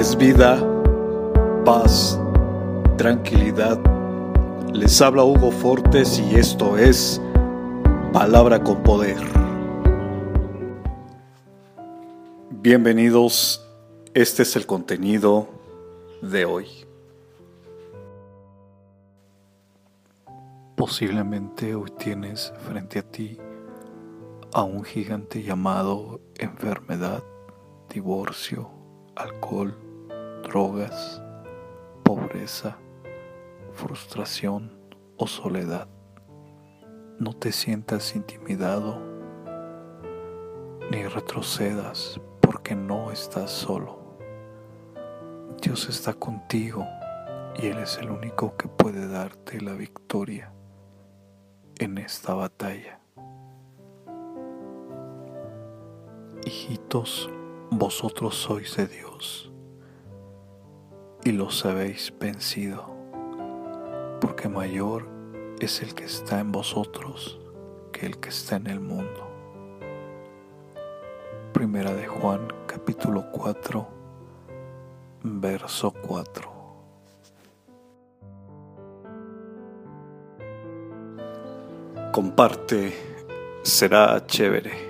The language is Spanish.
es vida, paz, tranquilidad. Les habla Hugo Fortes y esto es Palabra con Poder. Bienvenidos, este es el contenido de hoy. Posiblemente hoy tienes frente a ti a un gigante llamado enfermedad, divorcio, alcohol, drogas, pobreza, frustración o soledad. No te sientas intimidado ni retrocedas porque no estás solo. Dios está contigo y Él es el único que puede darte la victoria en esta batalla. Hijitos, vosotros sois de Dios y los habéis vencido, porque mayor es el que está en vosotros que el que está en el mundo. Primera de Juan capítulo 4, verso 4. Comparte, será chévere.